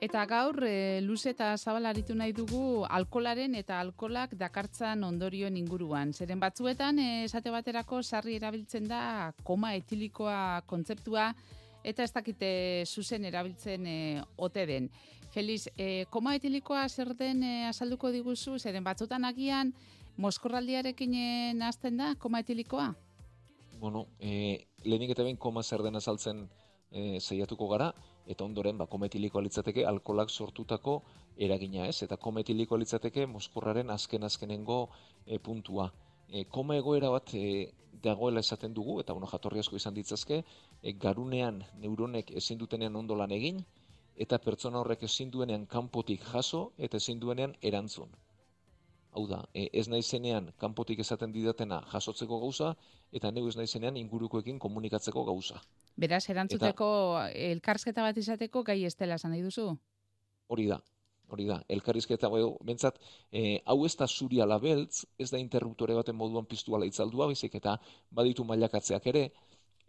Eta gaur, e, luze eta zabalaritu nahi dugu alkolaren eta alkolak dakartzan ondorioen inguruan. Zeren batzuetan, e, esate baterako, sarri erabiltzen da koma etilikoa kontzeptua, eta ez dakite zuzen erabiltzen e, ote den. Feliz, e, koma etilikoa zer den e, azalduko diguzu, zeren batzutan agian, moskorraldiarekin nazten da koma etilikoa? Bueno, e, lehenik eta behin koma zer den azaltzen e, zeiatuko gara, eta ondoren ba, kometiliko litzateke alkolak sortutako eragina ez, eta kometiliko litzateke moskorraren azken azkenengo e, puntua. E, koma egoera bat e, dagoela esaten dugu, eta bueno, jatorri asko izan ditzazke, e, garunean neuronek ezin dutenean ondo lan egin, eta pertsona horrek ezin duenean kanpotik jaso, eta ezin duenean erantzun. Hau da, ez naizenean kanpotik esaten didatena jasotzeko gauza, eta neu ez naizenean ingurukoekin komunikatzeko gauza. Beraz, erantzuteko elkarrizketa bat izateko gai estela esan nahi duzu? Hori da, hori da. Elkarrizketa, bentsat, e, hau ez da zuri alabeltz, ez da interruptore baten moduan piztu ala itzaldua, bezik eta baditu mailakatzeak ere,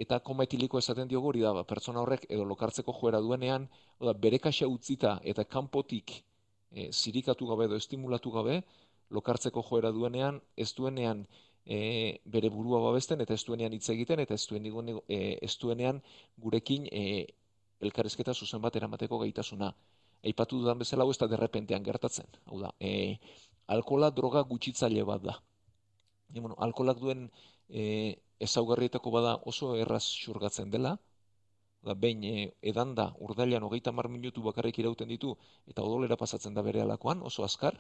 eta kometiliko esaten diogu hori da, ba, pertsona horrek edo lokartzeko joera duenean, oda, bere kaxa utzita eta kanpotik e, zirikatu gabe edo estimulatu gabe, lokartzeko joera duenean, ez duenean e, bere burua babesten eta ez duenean hitz egiten eta ez duen e, ez duenean gurekin e, elkarrezketa zuzen bat eramateko gaitasuna. Aipatu dudan bezala hau ez da derrepentean gertatzen. Hau da, e, alkola droga gutxitzaile bat da. E, bueno, alkolak duen e, ezaugarrietako bada oso erraz xurgatzen dela, da, behin e, edan da urdailan hogeita mar minutu bakarrik irauten ditu eta odolera pasatzen da bere alakoan, oso azkar,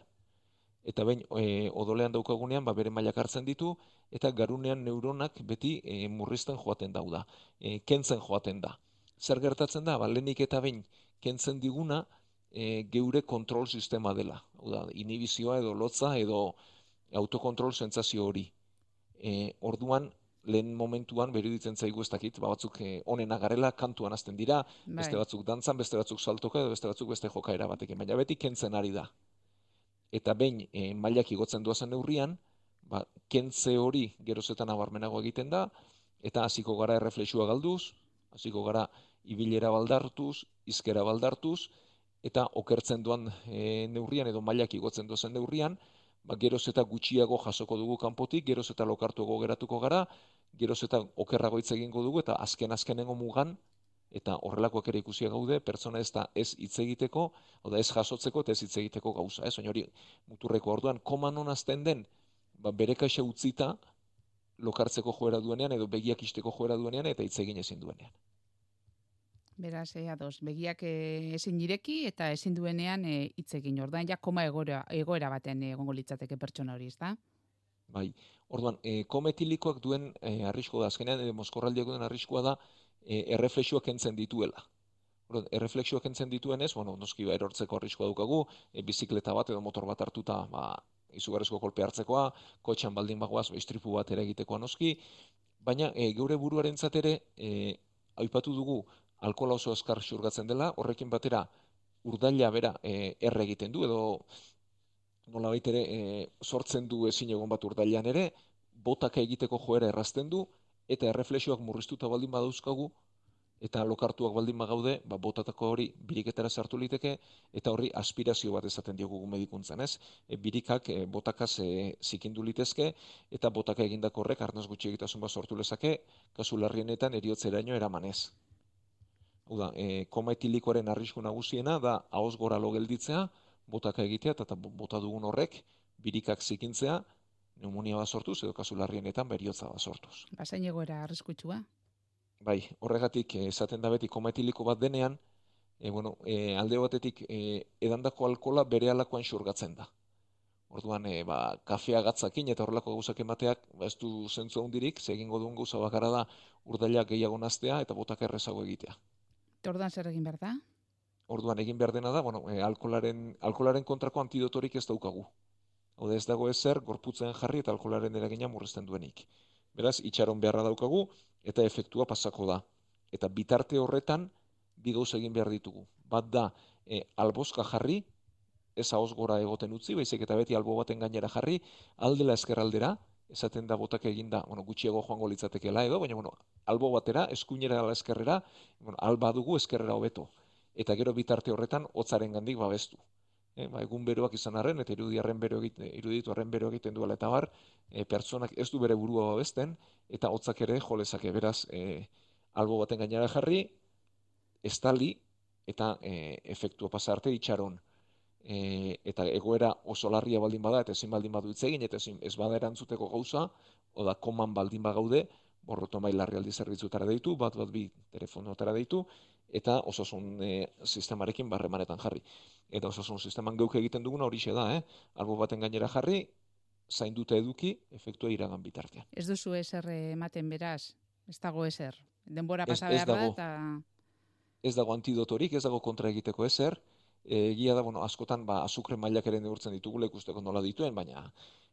eta bain e, odolean daukagunean ba, bere mailak hartzen ditu eta garunean neuronak beti e, murrizten joaten dauda, e, kentzen joaten da. Zer gertatzen da, ba, lehenik eta bain kentzen diguna e, geure kontrol sistema dela. Oda, inhibizioa edo lotza edo autokontrol sentsazio hori. E, orduan, lehen momentuan beruditzen zaigu ez dakit, ba, batzuk e, onena garela kantuan hasten dira, bai. beste batzuk dantzan, beste batzuk saltoka edo beste batzuk beste jokaera batekin, baina beti kentzen ari da eta behin e, mailak igotzen duazen neurrian, ba, kentze hori gerozetan abarmenago egiten da, eta hasiko gara erreflexua galduz, hasiko gara ibilera baldartuz, izkera baldartuz, eta okertzen duan e, neurrian edo mailak igotzen duazen neurrian, ba, geroz eta gutxiago jasoko dugu kanpotik, geroz eta lokartuago geratuko gara, geroz eta okerrago hitz egingo dugu, eta azken azkenengo mugan, eta horrelakoak ere ikusia gaude, pertsona ez da ez hitz egiteko, oda ez jasotzeko eta ez hitz egiteko gauza, ez? hori muturreko orduan, koma non azten den, ba, bere kaxa utzita, lokartzeko joera duenean, edo begiak isteko joera duenean, eta hitz egin ezin duenean. Beraz, e, ados, begiak e, ezin direki eta ezin duenean e, hitz egin. Orduan, ja, koma egoera, egoera baten egongo litzateke pertsona hori, ezta? Bai, orduan, e, kometilikoak duen e, arriskoa da, azkenean, e, moskorraldiak duen arriskoa da, e, erreflexioak entzen dituela. Erreflexioak entzen dituenez, bueno, noski ba, erortzeko arriskoa dukagu, e, bizikleta bat edo motor bat hartuta, ba, izugarrezko kolpe hartzekoa, kotxan baldin bagoaz, ba, istripu bat ere egitekoa noski, baina e, geure buruaren zatere, e, aipatu dugu, alkola oso azkar xurgatzen dela, horrekin batera, urdaila bera e, erre egiten du, edo nola baitere e, sortzen du ezin egon bat urdailan ere, botaka egiteko joera errazten du, eta erreflexioak murriztuta baldin badauzkagu, eta lokartuak baldin bagaude, ba, botatako hori biriketara sartu liteke, eta horri aspirazio bat esaten diogu medikuntzan, ez? E, birikak e, botakaz e, zikindu litezke, eta botaka egindako horrek arnaz gutxi egitasun bat sortu lezake, kasu larrienetan eriotzeraino eramanez. Hau da, e, koma etilikoaren arrisku nagusiena da haoz gora lo gelditzea, botaka egitea, eta bota dugun horrek, birikak zikintzea, pneumonia bat sortuz, edo kasu larrienetan beriotza bat sortuz. Bazain egoera arriskutsua? Bai, horregatik eh, esaten da beti kometiliko bat denean, e, bueno, e, alde batetik e, edandako alkola bere alakoan xurgatzen da. Orduan, e, ba, kafea gatzakin eta horrelako gauzak emateak, ba, ez du zentzu handirik, egingo duen gauza bakarra da urdailak gehiago naztea eta botak errezago egitea. Orduan zer egin behar da? Orduan egin behar dena da, bueno, e, alkolaren, alkolaren kontrako antidotorik ez daukagu. Ode ez dago ezer gorputzen jarri eta alkoholaren eragina murrizten duenik. Beraz, itxaron beharra daukagu eta efektua pasako da. Eta bitarte horretan bi gauz egin behar ditugu. Bat da, e, albozka jarri, ez haoz gora egoten utzi, baizik eta beti albo baten gainera jarri, aldela eskerraldera, esaten da botak eginda, bueno, gutxiago joango litzatekeela edo, baina bueno, albo batera, eskuinera ala eskerrera, bueno, alba dugu eskerrera hobeto. eta gero bitarte horretan hotzaren gandik babestu. E, ba, egun beroak izan arren, eta irudiaren bero egiten, iruditu arren bero egiten duela eta bar, e, pertsonak ez du bere burua babesten, eta hotzak ere jolezake beraz e, albo baten gainera jarri, estali, eta e, efektua pasarte itxaron. E, eta egoera oso larria baldin bada, eta ezin baldin badu egin, eta ezin ez bada erantzuteko gauza, oda koman baldin bagaude, borroto mai larrialdi zerbitzutara deitu, bat bat bi telefonotara deitu, eta osasun e, sistemarekin barremanetan jarri. Eta osasun sisteman geuk egiten duguna hori da, eh? albo baten gainera jarri, zain dute eduki, efektua iragan bitartean. Ez duzu eser ematen beraz, ez dago eser. Denbora pasa behar da, eta... Ez dago antidotorik, ez dago kontra egiteko ezer, egia da, bueno, askotan, ba, azukre mailak ere neurtzen ditugula ikusteko nola dituen, baina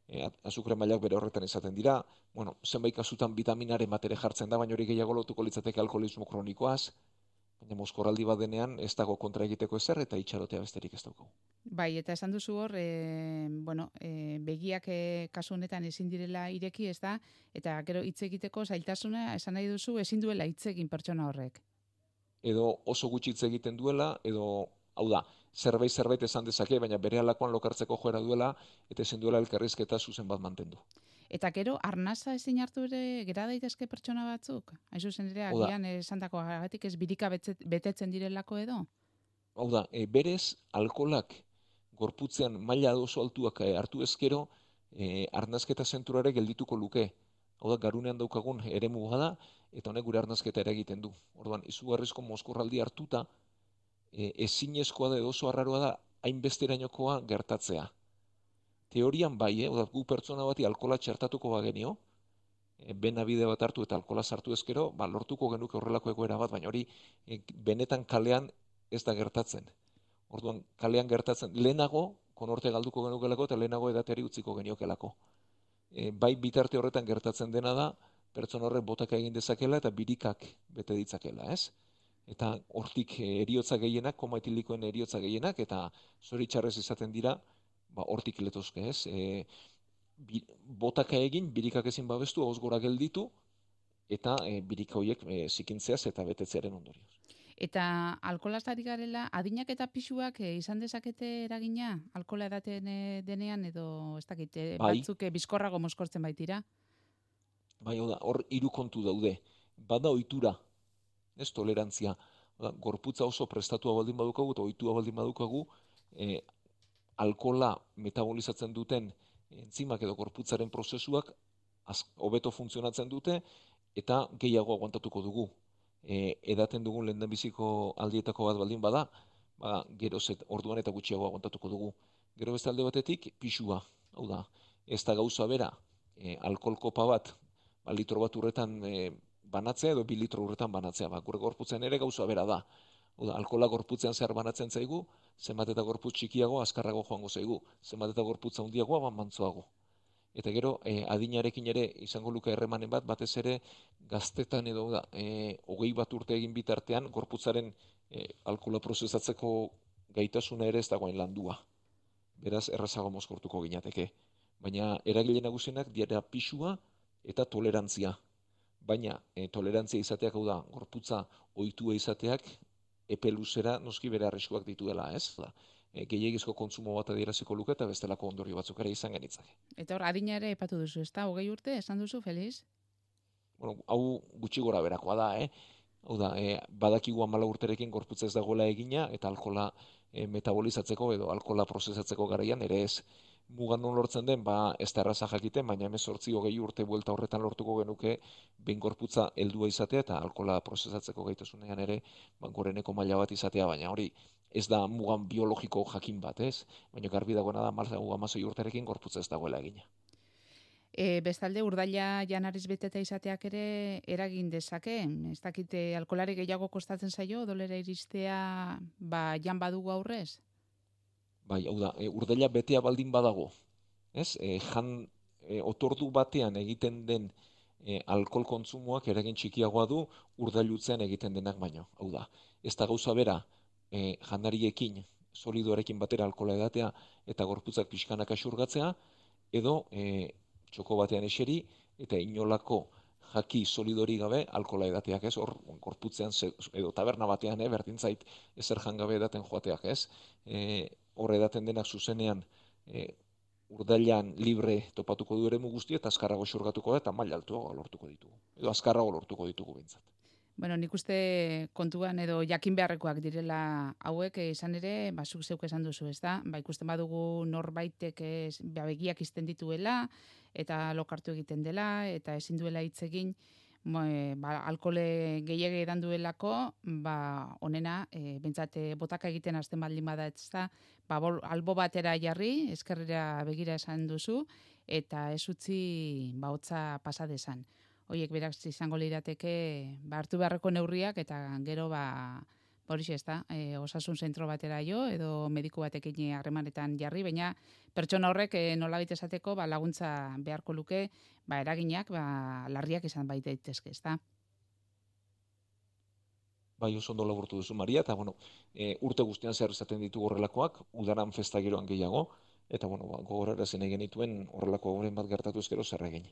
e, azukre mailak bere horretan izaten dira, bueno, zenbait kasutan vitaminare matere jartzen da, baina hori gehiago lotuko litzateke alkoholismo kronikoaz, baina moskoraldi bat denean ez dago kontra egiteko ezer eta itxarotea besterik ez daukagu. Bai, eta esan duzu hor, e, bueno, e, begiak e, kasu honetan ezin direla ireki, ez da, eta gero hitz egiteko zailtasuna esan nahi duzu ezin duela hitz egin pertsona horrek. Edo oso gutxi hitz egiten duela, edo, hau da, zerbait zerbait esan dezake, baina bere alakoan lokartzeko joera duela, eta ezin duela elkarrizketa zuzen bat mantendu. Eta gero, arnaza ezin hartu ere, gera daitezke pertsona batzuk? Aizu zen ere, agian esan dako, agatik ez birika betetzen direlako edo? Hau da, e, berez, alkolak gorputzean maila oso altuak e, hartu ezkero, e, arnazketa zenturare geldituko luke. Hau da, garunean daukagun ere da, eta honek gure arnazketa ere egiten du. Orduan, izugarrizko moskorraldi hartuta, e, ezinezkoa da, oso arraroa da, hainbesterainokoa gertatzea teorian bai, eh? gu pertsona bati alkola txertatuko bagenio, e, bena bide bat hartu eta alkola sartu ezkero, ba, lortuko genuke horrelako egoera bat, baina hori e, benetan kalean ez da gertatzen. Orduan, kalean gertatzen, lehenago, konorte galduko genukelako eta lehenago edateri utziko geniokelako. E, bai bitarte horretan gertatzen dena da, pertsona horrek botaka egin dezakela eta birikak bete ditzakela, ez? Eta hortik eriotza gehienak, koma etilikoen eriotza gehienak, eta zoritxarrez izaten dira, ba, hortik letozke ez, e, bi, botaka egin, birikak ezin babestu, hauz gora gelditu, eta e, birika horiek e, zikintzeaz eta betetzearen ondorioz. Eta alkolastari garela, adinak eta pisuak e, izan dezakete eragina, alkola edaten e, denean, edo ez dakite, bai. batzuk e, bizkorrago moskortzen baitira? Bai, hor hiru kontu daude. Bada ohitura, ez tolerantzia. Oda, gorputza oso prestatua baldin badukagu, eta ohitua baldin badukagu, e, alkola metabolizatzen duten entzimak edo gorputzaren prozesuak hobeto funtzionatzen dute eta gehiago aguantatuko dugu. E, edaten dugun lehen biziko aldietako bat baldin bada, ba, gero zet, orduan eta gutxiago aguantatuko dugu. Gero beste alde batetik, pixua, hau da, ez da gauza bera, e, alkoholkopa bat, ba, litro bat urretan e, banatzea edo bi litro urretan banatzea, ba, gure gorputzen ere gauza bera da. Oda, alkola gorputzean zehar banatzen zaigu, zenbat eta gorputz txikiago, azkarrago joango zaigu, zenbat eta gorputza handiago, ban mantzoago. Eta gero, e, adinarekin ere izango luka erremanen bat, batez ere gaztetan edo da, e, hogei bat urte egin bitartean, gorputzaren e, alkola prozesatzeko gaitasuna ere ez dagoen landua. Beraz, errazago mozkortuko ginateke. Baina, eragile nagusienak diara pisua eta tolerantzia. Baina, e, tolerantzia izateak hau da, gorputza ohitua izateak, epe luzera noski bere arriskuak dituela, ez? Da, e, gehiagizko kontsumo bat adieraziko luke eta bestelako ondorio batzuk ere izan genitzake. Eta hor, adina ere epatu duzu, ez da? Hogei urte, esan duzu, Feliz? Bueno, hau gutxi gora berakoa da, eh? Hau da, e, badakigu amala urterekin gorputza ez dagoela egina, eta alkola e, metabolizatzeko edo alkola prozesatzeko garaian ere ez mugan non lortzen den, ba, ez da erraza jakiten, baina hemen sortzi hogei urte buelta horretan lortuko genuke, behin gorputza heldua izatea eta alkola prozesatzeko gaitasunean ere, ba, goreneko maila bat izatea, baina hori ez da mugan biologiko jakin bat, ez? Baina garbi dagoena da, malza amazoi urterekin gorputza ez dagoela egina. E, bestalde, urdaila janariz beteta izateak ere eragin dezake. Ez dakite, alkolari gehiago kostatzen zaio, dolera iristea, ba, jan badugu aurrez? Bai, hau da, e, urdela betea baldin badago, ez? E, jan e, otordu batean egiten den e, alkohol kontsumoak eragin txikiagoa du urdailutzean egiten denak baino. Hau da, ez da gauza bera e, janariekin, solidoarekin batera alkohola edatea eta gorputzak pixkanak asurgatzea, edo e, txoko batean eseri eta inolako jaki solidori gabe alkola edateak ez, hor gorputzean edo taberna batean, eh, berdintzait ezer jangabe edaten joateak ez, e, hor edaten denak zuzenean e, urdailan libre topatuko du ere guzti eta azkarrago xurgatuko da eta maila altuago lortuko ditugu. Edo azkarrago lortuko ditugu bintzat. Bueno, nik uste kontuan edo jakin beharrekoak direla hauek eh, izan ere, ba, zuk zeuk esan duzu, ez da? Ba, ikusten badugu norbaitek ez, ba, begiak izten dituela, eta lokartu egiten dela, eta ezin duela hitz egin, e, ba, alkole gehiage edan duelako, ba, onena, e, bentsate botaka egiten hasten baldin bada, ez da? Ba, bol, albo batera jarri, eskerrera begira esan duzu, eta ez utzi, ba, hotza pasadezan hoiek berak izango lirateke ba hartu beharreko neurriak eta gero ba horixe ez da, e, osasun zentro batera jo, edo mediku batekin harremanetan jarri, baina pertsona horrek e, nola esateko ba, laguntza beharko luke, ba, eraginak ba, larriak izan baita daitezke, ez da. Bai, oso ondo laburtu duzu, Maria, eta bueno, e, urte guztian zer izaten ditu horrelakoak, udaran festa geroan gehiago, eta bueno, ba, gogorara zen egin dituen horrelako horren bat gertatu ezkero zer egin.